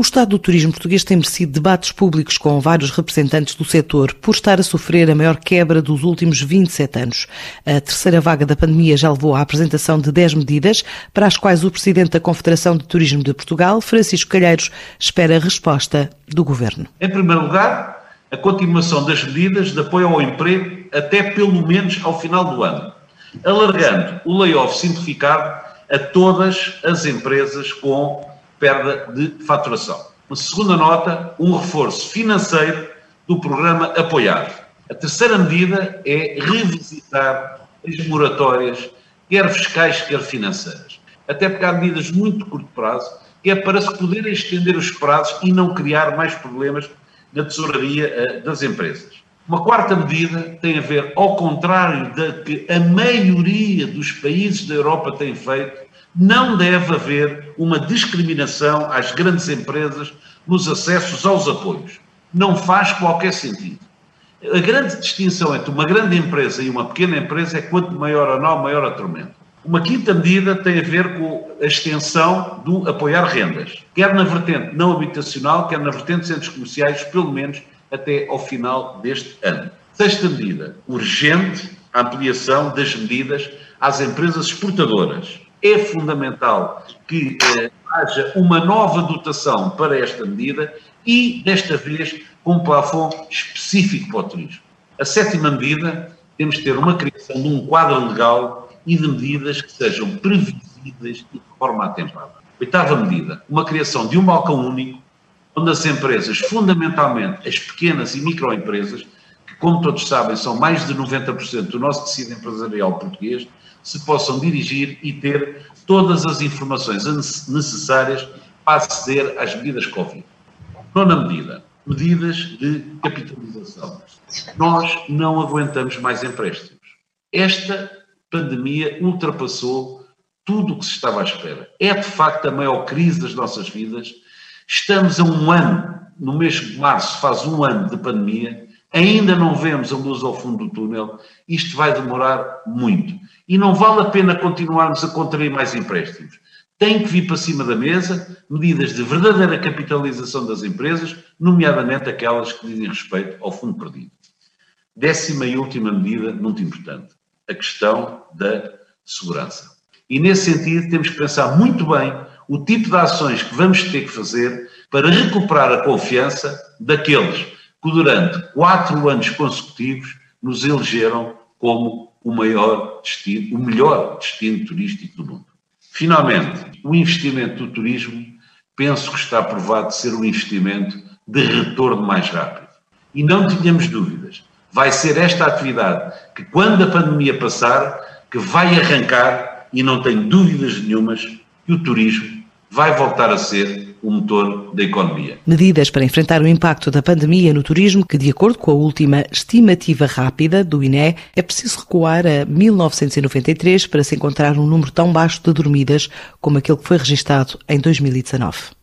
O estado do turismo português tem merecido debates públicos com vários representantes do setor por estar a sofrer a maior quebra dos últimos 27 anos. A terceira vaga da pandemia já levou à apresentação de 10 medidas para as quais o presidente da Confederação de Turismo de Portugal, Francisco Calheiros, espera a resposta do governo. Em primeiro lugar, a continuação das medidas de apoio ao emprego até pelo menos ao final do ano, alargando o layoff simplificado a todas as empresas com perda de faturação. Uma segunda nota, um reforço financeiro do programa Apoiar. A terceira medida é revisitar as moratórias, quer fiscais, quer financeiras. Até porque há medidas muito curto prazo, que é para se poderem estender os prazos e não criar mais problemas na tesouraria eh, das empresas. Uma quarta medida tem a ver, ao contrário da que a maioria dos países da Europa tem feito, não deve haver uma discriminação às grandes empresas nos acessos aos apoios. Não faz qualquer sentido. A grande distinção entre uma grande empresa e uma pequena empresa é quanto maior a nó, maior a tormenta. Uma quinta medida tem a ver com a extensão do apoiar rendas, quer na vertente não habitacional, quer na vertente de centros comerciais, pelo menos até ao final deste ano. Sexta medida, urgente ampliação das medidas às empresas exportadoras é fundamental que eh, haja uma nova dotação para esta medida e, desta vez, com um plafond específico para o turismo. A sétima medida, temos de ter uma criação de um quadro legal e de medidas que sejam previsíveis e de forma atempada. Oitava medida, uma criação de um balcão único, onde as empresas, fundamentalmente as pequenas e microempresas, como todos sabem, são mais de 90% do nosso tecido empresarial português, se possam dirigir e ter todas as informações necessárias para aceder às medidas Covid. Nona medida, medidas de capitalização. Nós não aguentamos mais empréstimos. Esta pandemia ultrapassou tudo o que se estava à espera. É de facto a maior crise das nossas vidas. Estamos a um ano, no mês de março faz um ano de pandemia, ainda não vemos a luz ao fundo do túnel, isto vai demorar muito. E não vale a pena continuarmos a contrair mais empréstimos. Tem que vir para cima da mesa medidas de verdadeira capitalização das empresas, nomeadamente aquelas que dizem respeito ao fundo perdido. Décima e última medida, muito importante, a questão da segurança. E nesse sentido temos que pensar muito bem o tipo de ações que vamos ter que fazer para recuperar a confiança daqueles que durante quatro anos consecutivos nos elegeram como o maior destino, o melhor destino turístico do mundo. Finalmente, o investimento do turismo penso que está provado ser um investimento de retorno mais rápido. E não tínhamos dúvidas, vai ser esta atividade que, quando a pandemia passar, que vai arrancar, e não tenho dúvidas nenhumas, que o turismo vai voltar a ser o motor da economia. Medidas para enfrentar o impacto da pandemia no turismo, que, de acordo com a última estimativa rápida do INE, é preciso recuar a 1993 para se encontrar um número tão baixo de dormidas como aquele que foi registado em 2019.